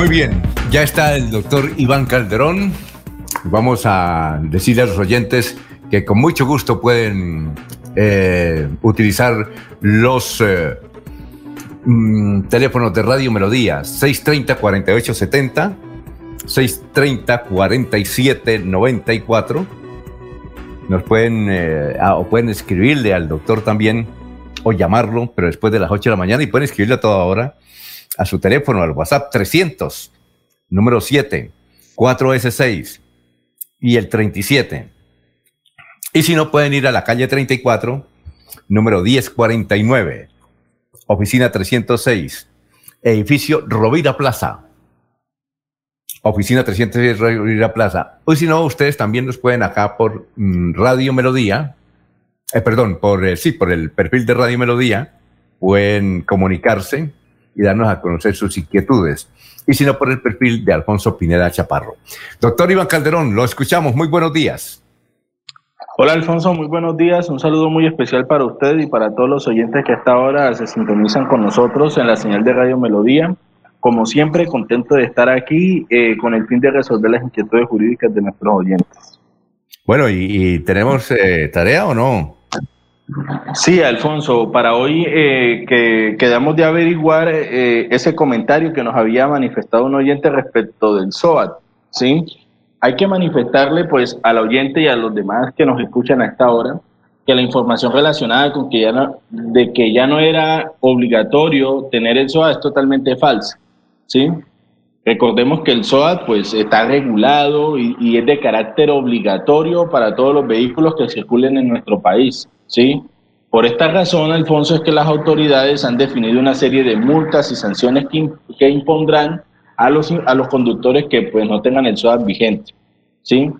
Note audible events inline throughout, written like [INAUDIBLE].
Muy bien, ya está el doctor Iván Calderón. Vamos a decirle a los oyentes que con mucho gusto pueden eh, utilizar los eh, mm, teléfonos de Radio Melodía 630-4870, 630-4794. Nos pueden, eh, o pueden escribirle al doctor también, o llamarlo, pero después de las 8 de la mañana, y pueden escribirle a toda hora a su teléfono, al WhatsApp 300, número 7, 4S6 y el 37. Y si no, pueden ir a la calle 34, número 1049, oficina 306, edificio Rovira Plaza. Oficina 306 Rovira Plaza. O si no, ustedes también nos pueden acá por mm, Radio Melodía, eh, perdón, por, eh, sí, por el perfil de Radio Melodía, pueden comunicarse y darnos a conocer sus inquietudes. Y si no, por el perfil de Alfonso Pineda Chaparro. Doctor Iván Calderón, lo escuchamos. Muy buenos días. Hola Alfonso, muy buenos días. Un saludo muy especial para usted y para todos los oyentes que hasta ahora se sintonizan con nosotros en la señal de Radio Melodía. Como siempre, contento de estar aquí eh, con el fin de resolver las inquietudes jurídicas de nuestros oyentes. Bueno, ¿y, tenemos eh, tarea o no? Sí, Alfonso, para hoy eh, que quedamos de averiguar eh, ese comentario que nos había manifestado un oyente respecto del SOAT, ¿sí? Hay que manifestarle pues al oyente y a los demás que nos escuchan a esta hora que la información relacionada con que ya no, de que ya no era obligatorio tener el SOAT es totalmente falsa, ¿sí? Recordemos que el SOAT pues está regulado y, es de carácter obligatorio para todos los vehículos que circulen en nuestro país. ¿sí? Por esta razón, Alfonso, es que las autoridades han definido una serie de multas y sanciones que, impondrán a los, a los conductores que pues, no tengan el SOAT vigente. ¿sí?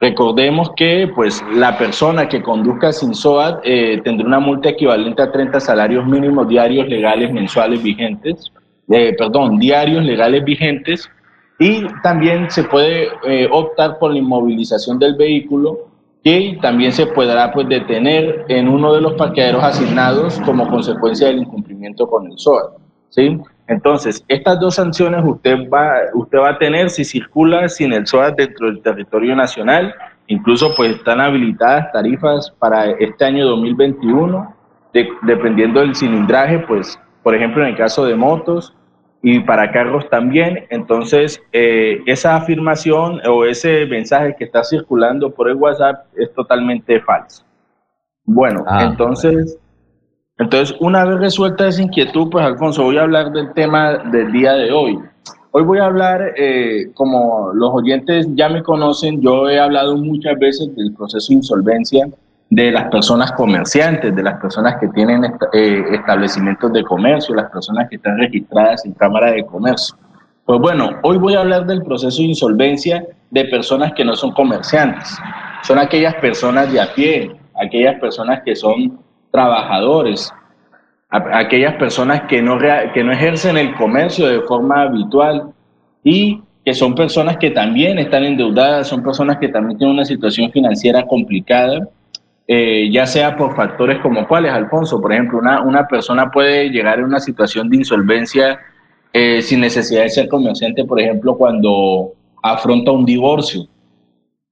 Recordemos que pues, la persona que conduzca sin SOAT eh, tendrá una multa equivalente a 30 salarios mínimos diarios legales mensuales vigentes, eh, perdón, diarios legales vigentes, y también se puede eh, optar por la inmovilización del vehículo que también se podrá pues, detener en uno de los parqueaderos asignados como consecuencia del incumplimiento con el SOA. ¿sí? Entonces, estas dos sanciones usted va, usted va a tener si circula sin el SOA dentro del territorio nacional. Incluso pues están habilitadas tarifas para este año 2021, dependiendo del cilindraje, pues por ejemplo en el caso de motos, y para carros también. Entonces, eh, esa afirmación o ese mensaje que está circulando por el WhatsApp es totalmente falso. Bueno, ah, entonces, entonces, una vez resuelta esa inquietud, pues Alfonso, voy a hablar del tema del día de hoy. Hoy voy a hablar, eh, como los oyentes ya me conocen, yo he hablado muchas veces del proceso de insolvencia de las personas comerciantes, de las personas que tienen eh, establecimientos de comercio, las personas que están registradas en Cámara de Comercio. Pues bueno, hoy voy a hablar del proceso de insolvencia de personas que no son comerciantes. Son aquellas personas de a pie, aquellas personas que son trabajadores, aquellas personas que no, que no ejercen el comercio de forma habitual y que son personas que también están endeudadas, son personas que también tienen una situación financiera complicada eh, ya sea por factores como cuáles, Alfonso. Por ejemplo, una, una persona puede llegar a una situación de insolvencia eh, sin necesidad de ser comerciante, por ejemplo, cuando afronta un divorcio,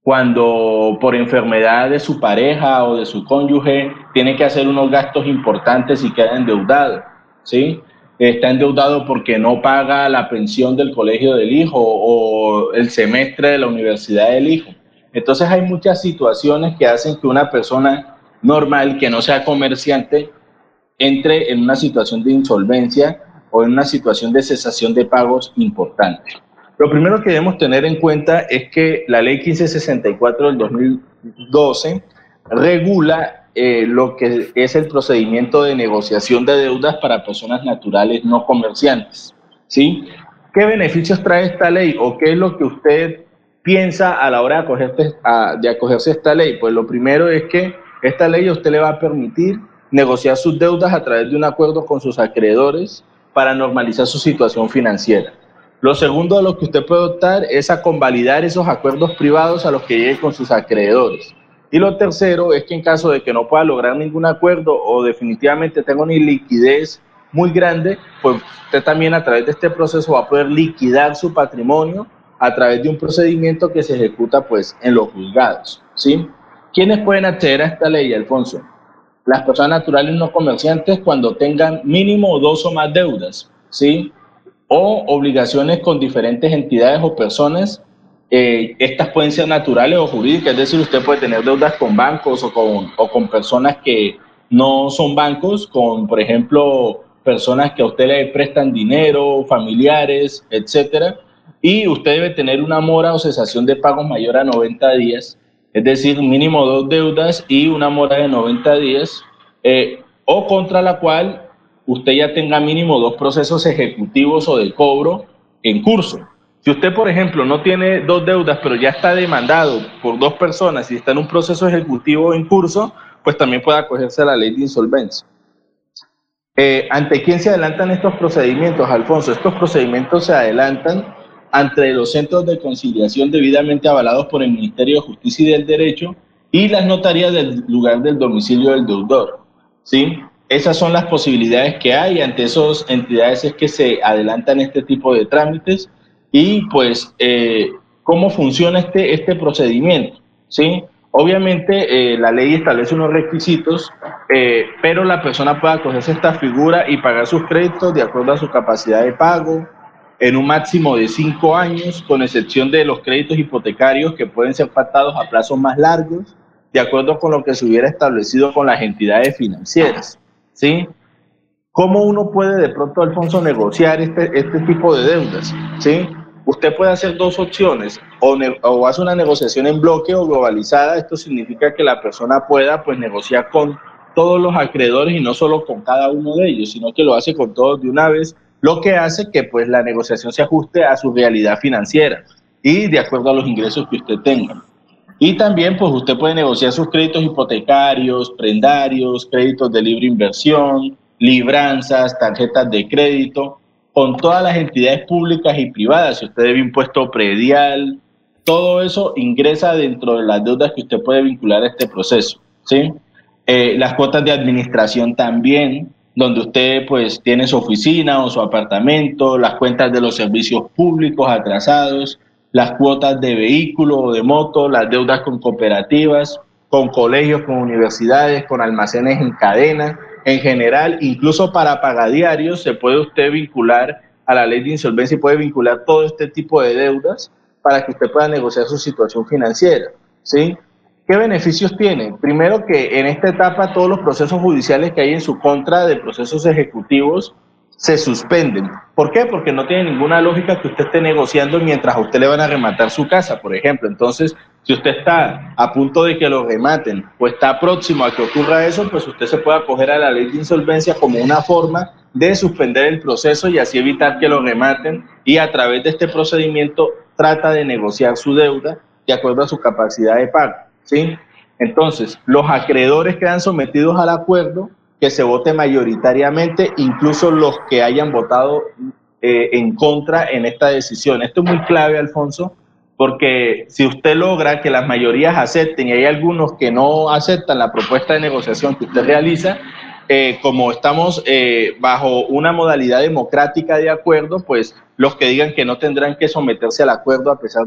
cuando por enfermedad de su pareja o de su cónyuge tiene que hacer unos gastos importantes y queda endeudado, ¿sí? Está endeudado porque no paga la pensión del colegio del hijo o el semestre de la universidad del hijo entonces hay muchas situaciones que hacen que una persona normal, que no sea comerciante, entre en una situación de insolvencia o en una situación de cesación de pagos importante. Lo primero que debemos tener en cuenta es que la ley 1564 del 2012 regula eh, lo que es el procedimiento de negociación de deudas para personas naturales no comerciantes. ¿sí? ¿Qué beneficios trae esta ley o qué es lo que usted piensa a la hora de acogerse, a, de acogerse esta ley? Pues lo primero es que esta ley a usted le va a permitir negociar sus deudas a través de un acuerdo con sus acreedores para normalizar su situación financiera. Lo segundo a lo que usted puede optar es a convalidar esos acuerdos privados a los que llegue con sus acreedores. Y lo tercero es que en caso de que no pueda lograr ningún acuerdo o definitivamente tenga una liquidez muy grande, pues usted también a través de este proceso va a poder liquidar su patrimonio a través de un procedimiento que se ejecuta pues en los juzgados, ¿sí? ¿Quiénes pueden acceder a esta ley, Alfonso? Las personas naturales no comerciantes cuando tengan mínimo dos o más deudas, ¿sí? O obligaciones con diferentes entidades o personas eh, estas pueden ser naturales o jurídicas, es decir, usted puede tener deudas con bancos o con, o con personas que no son bancos, con, por ejemplo, personas que a usted le prestan dinero, familiares, etcétera, y usted debe tener una mora o cesación de pagos mayor a 90 días, es decir, mínimo dos deudas y una mora de 90 días, eh, o contra la cual usted ya tenga mínimo dos procesos ejecutivos o de cobro en curso. Si usted, por ejemplo, no tiene dos deudas, pero ya está demandado por dos personas y está en un proceso ejecutivo en curso, pues también puede acogerse a la ley de insolvencia. Eh, ¿Ante quién se adelantan estos procedimientos, Alfonso? Estos procedimientos se adelantan ante los centros de conciliación debidamente avalados por el Ministerio de Justicia y del Derecho y las notarías del lugar del domicilio del deudor. ¿sí? Esas son las posibilidades que hay. Ante esas entidades es que se adelantan este tipo de trámites y pues eh, cómo funciona este, este procedimiento. ¿sí? Obviamente eh, la ley establece unos requisitos, eh, pero la persona puede acogerse a esta figura y pagar sus créditos de acuerdo a su capacidad de pago en un máximo de cinco años, con excepción de los créditos hipotecarios que pueden ser pactados a plazos más largos, de acuerdo con lo que se hubiera establecido con las entidades financieras. ¿sí? ¿Cómo uno puede de pronto, Alfonso, negociar este, este tipo de deudas? ¿sí? usted puede hacer dos opciones, o, hace una negociación en bloque o globalizada, esto significa que la persona pueda pues negociar con todos los acreedores y no solo con cada uno de ellos, sino que lo hace con todos de una vez, lo que hace que pues la negociación se ajuste a su realidad financiera y de acuerdo a los ingresos que usted tenga. Y también pues usted puede negociar sus créditos hipotecarios, prendarios, créditos de libre inversión, libranzas, tarjetas de crédito, con todas las entidades públicas y privadas, si usted debe impuesto predial, todo eso ingresa dentro de las deudas que usted puede vincular a este proceso, ¿sí? Eh, las cuotas de administración también, donde usted pues tiene su oficina o su apartamento, las cuentas de los servicios públicos atrasados, las cuotas de vehículo o de moto, las deudas con cooperativas, con colegios, con universidades, con almacenes en cadena, en general, incluso para pagadiarios, se puede usted vincular a la ley de insolvencia y puede vincular todo este tipo de deudas para que usted pueda negociar su situación financiera. ¿sí? ¿Qué beneficios tiene? Primero que en esta etapa todos los procesos judiciales que hay en su contra de procesos ejecutivos se suspenden. ¿Por qué? Porque no tiene ninguna lógica que usted esté negociando mientras a usted le van a rematar su casa, por ejemplo. Entonces, si usted está a punto de que lo rematen o está próximo a que ocurra eso, pues usted se puede acoger a la ley de insolvencia como una forma de suspender el proceso y así evitar que lo rematen y a través de este procedimiento trata de negociar su deuda de acuerdo a su capacidad de pago. Entonces, los acreedores quedan sometidos al acuerdo que se vote mayoritariamente, incluso los que hayan votado eh, en contra en esta decisión. Esto es muy clave, Alfonso, porque si usted logra que las mayorías acepten y hay algunos que no aceptan la propuesta de negociación que usted realiza, eh, como estamos eh, bajo una modalidad democrática de acuerdo, pues los que digan que no tendrán que someterse al acuerdo a pesar,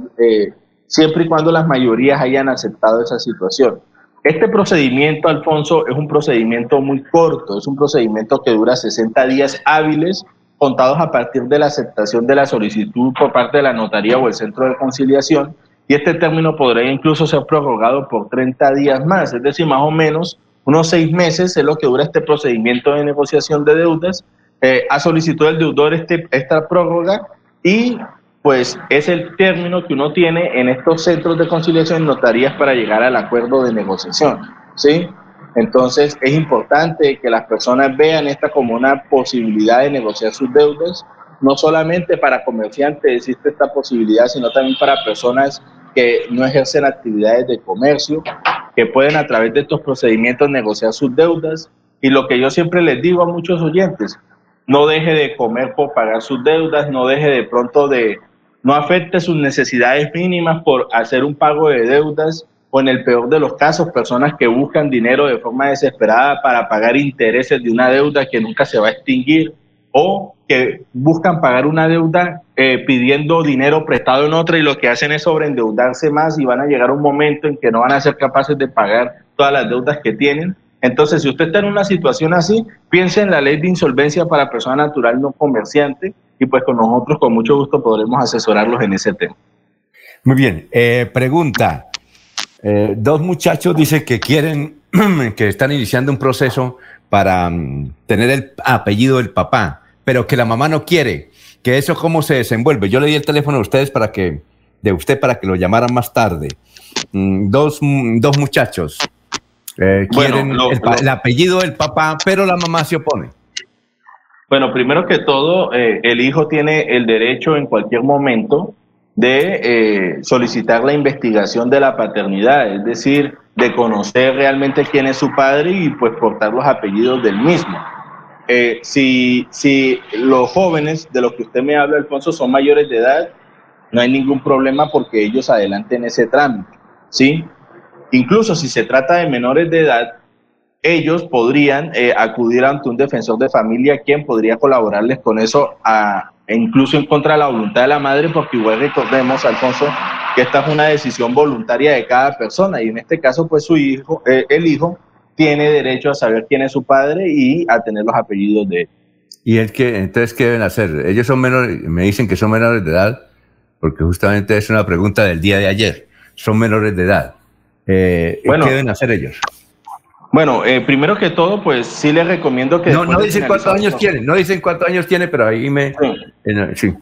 siempre y cuando las mayorías hayan aceptado esa situación. Este procedimiento, Alfonso, es un procedimiento muy corto, es un procedimiento que dura 60 días hábiles contados a partir de la aceptación de la solicitud por parte de la notaría o el centro de conciliación y este término podría incluso ser prorrogado por 30 días más, es decir, más o menos unos seis meses es lo que dura este procedimiento de negociación de deudas. Eh, a solicitud del deudor este, esta prórroga y pues es el término que uno tiene en estos centros de conciliación notarías para llegar al acuerdo de negociación. ¿sí? Entonces es importante que las personas vean esta como una posibilidad de negociar sus deudas, no solamente para comerciantes existe esta posibilidad, sino también para personas que no ejercen actividades de comercio, que pueden a través de estos procedimientos negociar sus deudas. Y lo que yo siempre les digo a muchos oyentes, no deje de comer por pagar sus deudas, no deje de pronto de, no afecte sus necesidades mínimas por hacer un pago de deudas o en el peor de los casos, personas que buscan dinero de forma desesperada para pagar intereses de una deuda que nunca se va a extinguir o que buscan pagar una deuda eh, pidiendo dinero prestado en otra y lo que hacen es sobreendeudarse más y van a llegar un momento en que no van a ser capaces de pagar todas las deudas que tienen. Entonces, si usted está en una situación así, piense en la ley de insolvencia para persona natural no comerciante y pues con nosotros con mucho gusto podremos asesorarlos en ese tema. Muy bien, eh, pregunta. Eh, dos muchachos dicen que quieren, [CLEARS THROAT] que están iniciando un proceso para mm, tener el apellido del papá, pero que la mamá no quiere. Que eso cómo se desenvuelve. Yo le di el teléfono a ustedes para que, de usted para que lo llamaran más tarde. Mm, dos, mm, dos muchachos eh, quieren el, apellido del papá, pero la mamá se opone. Bueno, primero que todo, eh, el hijo tiene el derecho en cualquier momento de eh, solicitar la investigación de la paternidad, es decir, de conocer realmente quién es su padre y pues portar los apellidos del mismo. Eh, si, si los jóvenes de los que usted me habla, Alfonso, son mayores de edad, no hay ningún problema porque ellos adelanten ese trámite, ¿sí? Incluso si se trata de menores de edad, ellos podrían eh, acudir ante un defensor de familia quien podría colaborarles con eso a, e incluso en contra de la voluntad de la madre, porque igual recordemos, Alfonso, que esta es una decisión voluntaria de cada persona y en este caso, pues su hijo, eh, el hijo, tiene derecho a saber quién es su padre y a tener los apellidos de él. ¿Y el que, entonces qué deben hacer? Ellos son menores, me dicen que son menores de edad, porque justamente es una pregunta del día de ayer. Son menores de edad. Eh, ¿Qué deben hacer ellos? Bueno, eh, primero que todo, pues sí les recomiendo que... No, no dicen cuántos años tiene, no dicen cuántos años tiene, pero ahí me... Sí.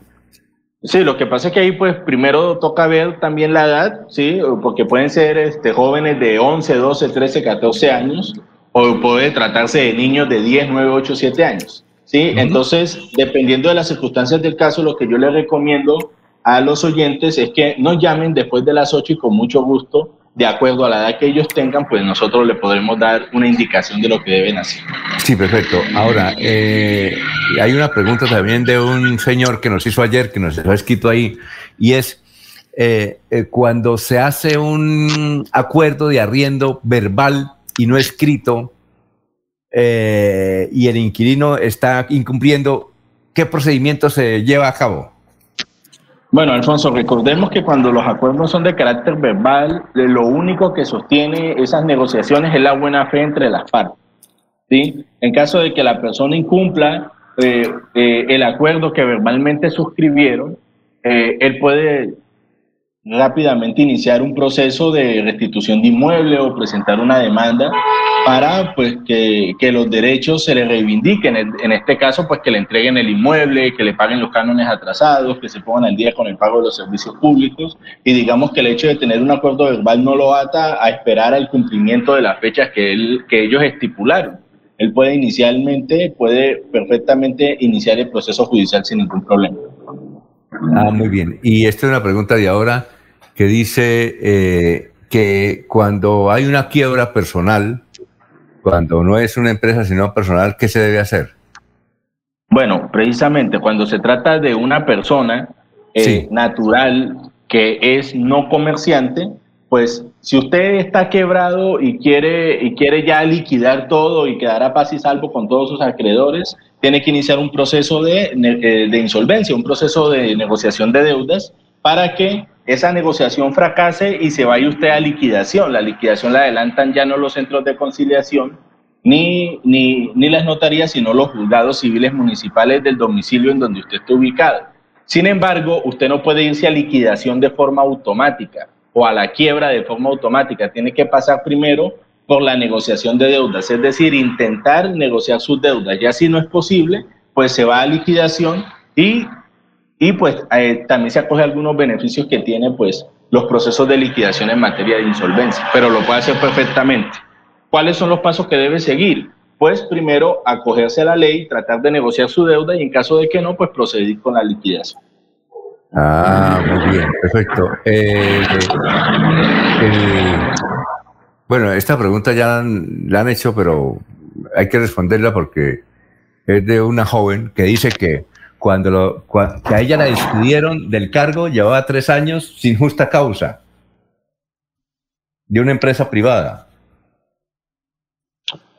sí. lo que pasa es que ahí pues primero toca ver también la edad, ¿sí? Porque pueden ser este, jóvenes de 11, 12, 13, 14 años, o puede tratarse de niños de 10, 9, 8, 7 años, ¿sí? Entonces, dependiendo de las circunstancias del caso, lo que yo les recomiendo a los oyentes es que nos llamen después de las 8 y con mucho gusto de acuerdo a la edad que ellos tengan, pues nosotros le podremos dar una indicación de lo que deben hacer. Sí, perfecto. Ahora, eh, hay una pregunta también de un señor que nos hizo ayer, que nos ha escrito ahí, y es, eh, eh, cuando se hace un acuerdo de arriendo verbal y no escrito, y el inquilino está incumpliendo, ¿qué procedimiento se lleva a cabo? Bueno, Alfonso, recordemos que cuando los acuerdos son de carácter verbal, lo único que sostiene esas negociaciones es la buena fe entre las partes. ¿sí? En caso de que la persona incumpla eh, eh, el acuerdo que verbalmente suscribieron, eh, él puede rápidamente iniciar un proceso de restitución de inmueble o presentar una demanda para pues que, los derechos se le reivindiquen, en este caso pues que le entreguen el inmueble, que le paguen los cánones atrasados, que se pongan al día con el pago de los servicios públicos y digamos que el hecho de tener un acuerdo verbal no lo ata a esperar al cumplimiento de las fechas que, él, que ellos estipularon. Él puede inicialmente, puede perfectamente iniciar el proceso judicial sin ningún problema. Ah, muy bien. Y esta es una pregunta de ahora que dice eh, que cuando hay una quiebra personal, cuando no es una empresa sino personal, ¿qué se debe hacer? Bueno, precisamente cuando se trata de una persona eh, natural que es no comerciante, pues si usted está quebrado y quiere, y quiere ya liquidar todo y quedar a paz y salvo con todos sus acreedores, tiene que iniciar un proceso de, eh, de insolvencia, un proceso de negociación de deudas para que esa negociación fracase y se vaya usted a liquidación. La liquidación la adelantan ya no los centros de conciliación ni, ni, ni las notarías, sino los juzgados civiles municipales del domicilio en donde usted está ubicado. Sin embargo, usted no puede irse a liquidación de forma automática o a la quiebra de forma automática. Tiene que pasar primero por la negociación de deudas, es decir, intentar negociar sus deudas. Ya si no es posible, pues se va a liquidación y y pues eh, también se acoge algunos beneficios que tiene pues los procesos de liquidación en materia de insolvencia, pero lo puede hacer perfectamente. ¿cuáles son los pasos que debe seguir? Pues primero acogerse a la ley, tratar de negociar su deuda y en caso de que no, pues proceder con la liquidación. Ah, muy bien, perfecto. Eh, bueno, esta pregunta ya la han hecho, pero hay que responderla porque es de una joven que dice que cuando lo, que a ella la despidieron del cargo llevaba tres años sin justa causa de una empresa privada.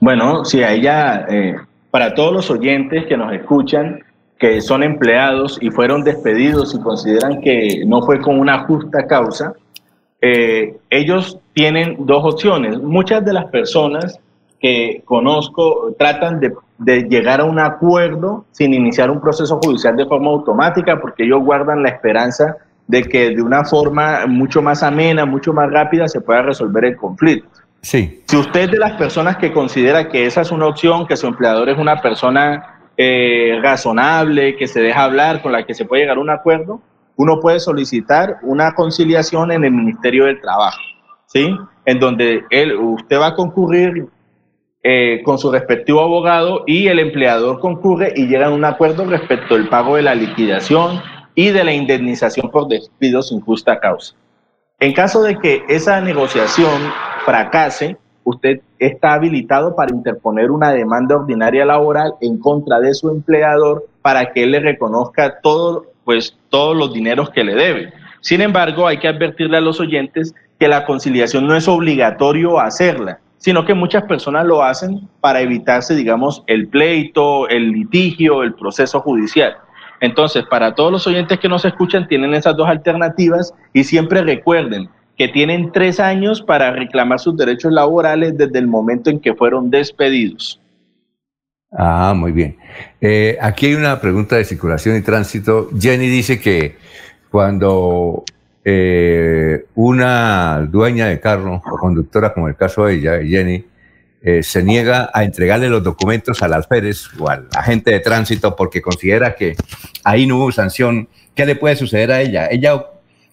Bueno, si a ella, eh, para todos los oyentes que nos escuchan, que son empleados y fueron despedidos y consideran que no fue con una justa causa, eh, ellos tienen dos opciones. Muchas de las personas que conozco tratan de, de, llegar a un acuerdo sin iniciar un proceso judicial de forma automática porque ellos guardan la esperanza de que de una forma mucho más amena, mucho más rápida se pueda resolver el conflicto. Sí. Si usted es de las personas que considera que esa es una opción, que su empleador es una persona eh, razonable, que se deja hablar, con la que se puede llegar a un acuerdo, uno puede solicitar una conciliación en el Ministerio del Trabajo, ¿sí? En donde él, usted va a concurrir eh, con su respectivo abogado y el empleador concurre y llega a un acuerdo respecto al pago de la liquidación y de la indemnización por despido sin justa causa. En caso de que esa negociación fracase, usted está habilitado para interponer una demanda ordinaria laboral en contra de su empleador para que él le reconozca todo, pues, todos los dineros que le debe. Sin embargo, hay que advertirle a los oyentes que la conciliación no es obligatorio hacerla, sino que muchas personas lo hacen para evitarse, digamos, el pleito, el litigio, el proceso judicial. Entonces, para todos los oyentes que nos escuchan, tienen esas dos alternativas y siempre recuerden que tienen tres años para reclamar sus derechos laborales desde el momento en que fueron despedidos. Ah, muy bien. Eh, aquí hay una pregunta de circulación y tránsito. Jenny dice que cuando eh, una dueña de carro o conductora, como el caso de ella, Jenny, eh, se niega a entregarle los documentos al alférez o al agente de tránsito porque considera que ahí no hubo sanción. ¿Qué le puede suceder a ella? Ella,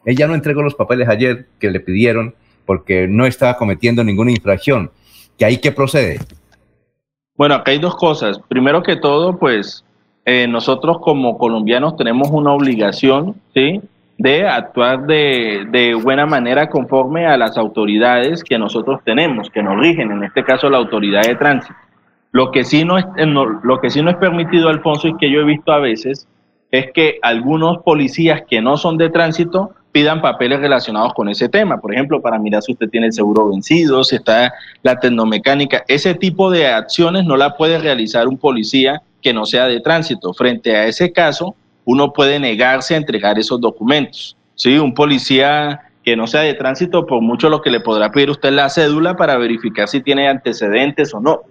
ella no entregó los papeles ayer que le pidieron porque no estaba cometiendo ninguna infracción. ¿Que ahí qué procede? Bueno, acá hay dos cosas. Primero que todo, pues eh, nosotros como colombianos tenemos una obligación, ¿sí? De actuar de, de, buena manera conforme a las autoridades que nosotros tenemos, que nos rigen, en este caso la autoridad de tránsito. Lo que sí no es, eh, lo que sí no es permitido, Alfonso, y que yo he visto a veces, es que algunos policías que no son de tránsito pidan papeles relacionados con ese tema. Por ejemplo, para mirar si usted tiene el seguro vencido, si está la tecnomecánica. Ese tipo de acciones no la puede realizar un policía que no sea de tránsito. Frente a ese caso, uno puede negarse a entregar esos documentos. ¿sí? Un policía que no sea de tránsito, por mucho lo que le podrá pedir usted la cédula para verificar si tiene antecedentes o no.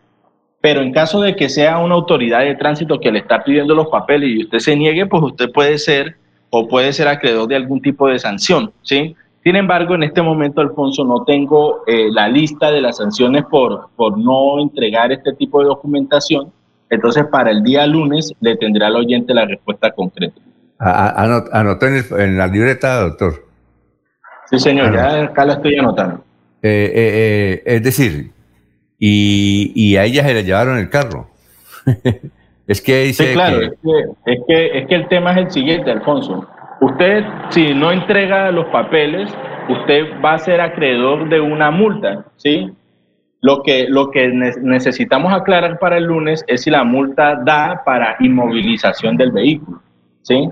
Pero en caso de que sea una autoridad de tránsito que le está pidiendo los papeles y usted se niegue, pues usted puede ser o puede ser acreedor de algún tipo de sanción, ¿sí? Sin embargo, en este momento, Alfonso, no tengo eh, la lista de las sanciones por, por no entregar este tipo de documentación, entonces, para el día lunes le tendrá al oyente la respuesta concreta. Anotó en, la libreta, doctor. Sí, señor, ya acá la estoy anotando. Eh, eh, eh, es decir, y, a ella se le llevaron el carro. [LAUGHS] es que dice. Sí, claro, Es, que, es, que, es que el tema es el siguiente, Alfonso. Usted, si no entrega los papeles, usted va a ser acreedor de una multa, ¿sí? Lo que, lo que necesitamos aclarar para el lunes es si la multa da para inmovilización del vehículo, ¿sí?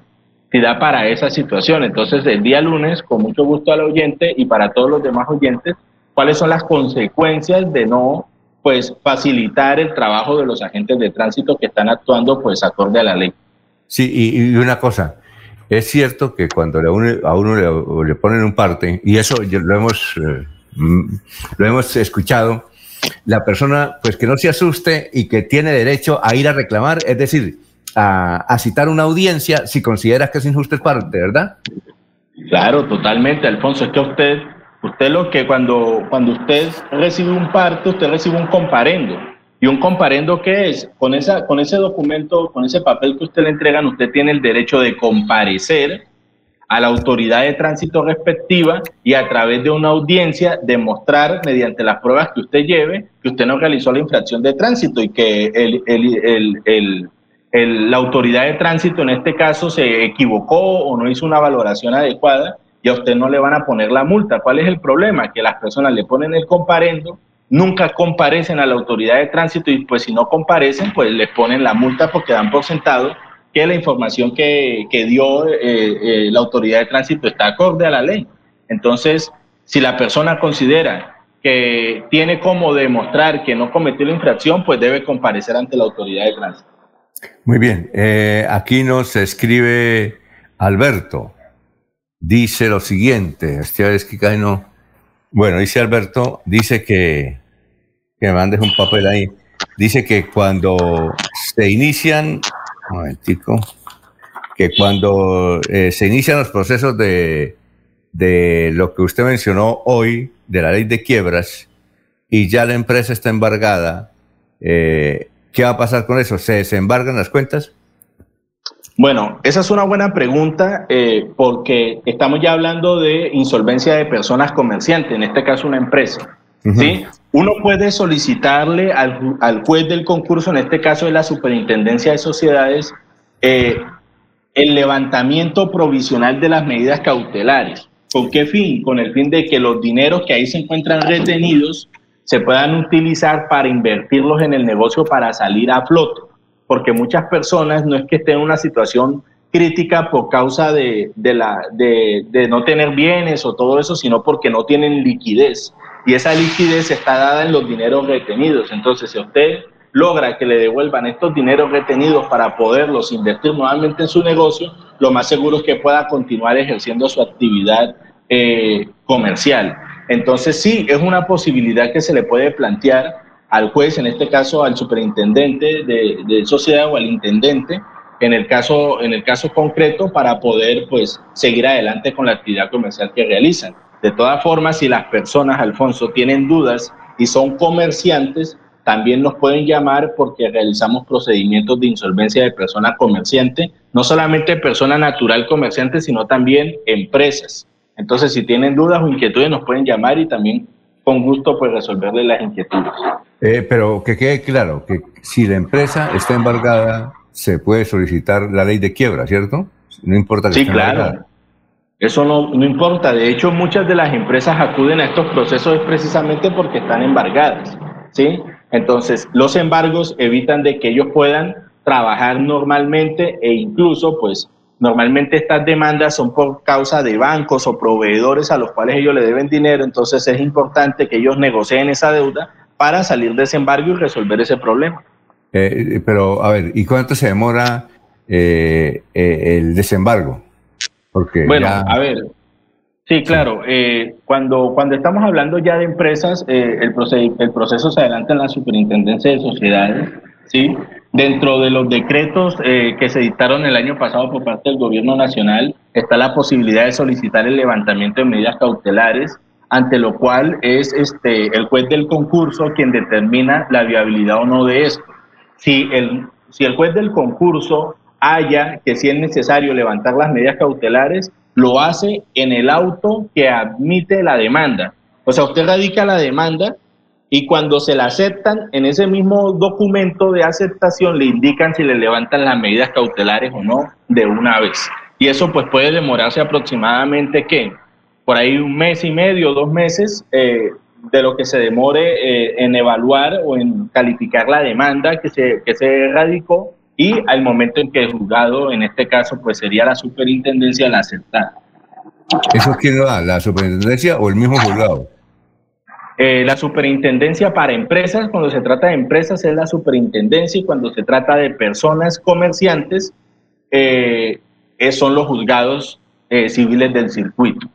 Si da para esa situación. Entonces, el día lunes, con mucho gusto al oyente y para todos los demás oyentes, cuáles son las consecuencias de no pues facilitar el trabajo de los agentes de tránsito que están actuando pues acorde a la ley. Sí, y, una cosa, es cierto que cuando a uno le, ponen un parte, y eso lo hemos, eh, mm, lo hemos escuchado, la persona pues que no se asuste y que tiene derecho a ir a reclamar, es decir, a, citar una audiencia si consideras que es injusto el parte, ¿verdad? Claro, totalmente, Alfonso. Es que usted, usted lo que cuando, cuando usted recibe un parte, usted recibe un comparendo. ¿Y un comparendo qué es? Con, esa, con ese documento, con ese papel que usted le entregan, usted tiene el derecho de comparecer a la autoridad de tránsito respectiva y a través de una audiencia demostrar mediante las pruebas que usted lleve que usted no realizó la infracción de tránsito y que el, la autoridad de tránsito en este caso se equivocó o no hizo una valoración adecuada y a usted no le van a poner la multa. ¿Cuál es el problema? Que las personas le ponen el comparendo, nunca comparecen a la autoridad de tránsito y pues si no comparecen, pues les ponen la multa porque dan por sentado que la información que, dio eh, eh, la autoridad de tránsito está acorde a la ley. Entonces, si la persona considera que tiene como demostrar que no cometió la infracción, pues debe comparecer ante la autoridad de tránsito. Muy bien, eh, aquí nos escribe Alberto, dice lo siguiente, es que no, bueno, dice Alberto, dice que, que me mandes un papel ahí, dice que cuando se inician, un momentico, que cuando eh, se inician los procesos de, de lo que usted mencionó hoy, de la ley de quiebras, y ya la empresa está embargada, eh, ¿Qué va a pasar con eso? ¿Se desembargan las cuentas? Bueno, esa es una buena pregunta eh, porque estamos ya hablando de insolvencia de personas comerciantes, en este caso una empresa. ¿sí? Uno puede solicitarle al, juez del concurso, en este caso de la Superintendencia de Sociedades, eh, el levantamiento provisional de las medidas cautelares. ¿Con qué fin? Con el fin de que los dineros que ahí se encuentran retenidos se puedan utilizar para invertirlos en el negocio para salir a flote, porque muchas personas no es que estén en una situación crítica por causa de, la, de, no tener bienes o todo eso, sino porque no tienen liquidez. Y esa liquidez está dada en los dineros retenidos. Entonces, si usted logra que le devuelvan estos dineros retenidos para poderlos invertir nuevamente en su negocio, lo más seguro es que pueda continuar ejerciendo su actividad eh, comercial. Entonces sí, es una posibilidad que se le puede plantear al juez, en este caso al superintendente de, sociedad o al intendente, en el caso, en el caso concreto, para poder pues seguir adelante con la actividad comercial que realizan. De todas formas, si las personas, Alfonso, tienen dudas y son comerciantes, también nos pueden llamar porque realizamos procedimientos de insolvencia de persona comerciante, no solamente persona natural comerciante, sino también empresas. Entonces, si tienen dudas o inquietudes, nos pueden llamar y también con gusto pues resolverles las inquietudes. Eh, pero que quede claro que si la empresa está embargada, se puede solicitar la ley de quiebra, ¿cierto? No importa que Sí, claro. Eso no, no importa. De hecho, muchas de las empresas acuden a estos procesos precisamente porque están embargadas. ¿sí? Entonces, los embargos evitan de que ellos puedan trabajar normalmente e incluso pues Normalmente estas demandas son por causa de bancos o proveedores a los cuales ellos le deben dinero, entonces es importante que ellos negocien esa deuda para salir de ese embargo y resolver ese problema. Eh, eh, pero, a ver, ¿y cuánto se demora eh, el desembargo? Porque bueno, a ver, sí, claro, cuando, cuando estamos hablando ya de empresas, el, el proceso se adelanta en la superintendencia de sociedades, ¿sí? Dentro de los decretos eh, que se dictaron el año pasado por parte del Gobierno Nacional está la posibilidad de solicitar el levantamiento de medidas cautelares, ante lo cual es este, el juez del concurso quien determina la viabilidad o no de esto. Si el, si el juez del concurso haya que si es necesario levantar las medidas cautelares, lo hace en el auto que admite la demanda. O sea, usted radica la demanda y cuando se la aceptan, en ese mismo documento de aceptación le indican si le levantan las medidas cautelares o no de una vez. Y eso pues puede demorarse aproximadamente, ¿qué? Por ahí un mes y medio, dos meses eh, de lo que se demore eh, en evaluar o en calificar la demanda que se, que se radicó y al momento en que el juzgado, en este caso, pues sería la superintendencia la aceptar. ¿Eso quién lo da? ¿La superintendencia o el mismo juzgado? Eh, la superintendencia para empresas, cuando se trata de empresas es la superintendencia y cuando se trata de personas comerciantes eh, son los juzgados eh, civiles del circuito.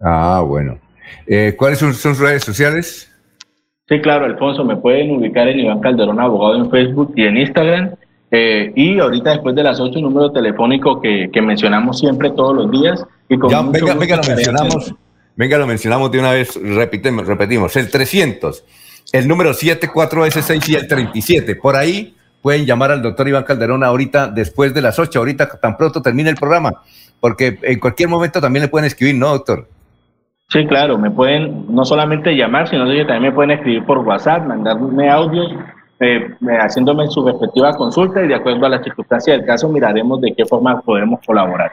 Ah, bueno. ¿Cuáles son sus redes sociales? Sí, claro, Alfonso, me pueden ubicar en Iván Calderón Abogado en Facebook y en Instagram. y ahorita después de las 8, número telefónico que, mencionamos siempre todos los días. Y ya, venga, venga, lo mencionamos. Venga, lo mencionamos de una vez, repetimos, repetimos. El 300, el número 74S6 y el 37. Por ahí pueden llamar al doctor Iván Calderón ahorita después de las 8, ahorita tan pronto termine el programa, porque en cualquier momento también le pueden escribir, ¿no, doctor? Sí, claro, me pueden no solamente llamar, sino que también me pueden escribir por WhatsApp, mandarme audios, eh, haciéndome su respectiva consulta y de acuerdo a las circunstancias del caso miraremos de qué forma podemos colaborar.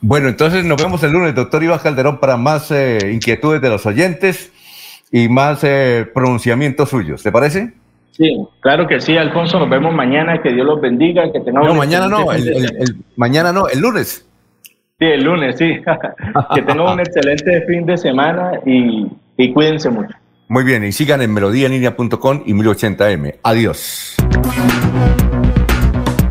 Bueno, entonces nos vemos el lunes, doctor Iván Calderón, para más eh, inquietudes de los oyentes y más eh, pronunciamientos suyos. ¿Te parece? Sí, claro que sí, Alfonso. Nos vemos mañana. Que Dios los bendiga. Que tengamos. No, mañana no. El, mañana no. El lunes. Sí, el lunes, sí. [LAUGHS] que tengan un excelente fin de semana y, cuídense mucho. Muy bien, y sigan en melodíaenlínea.com y 1080m. Adiós.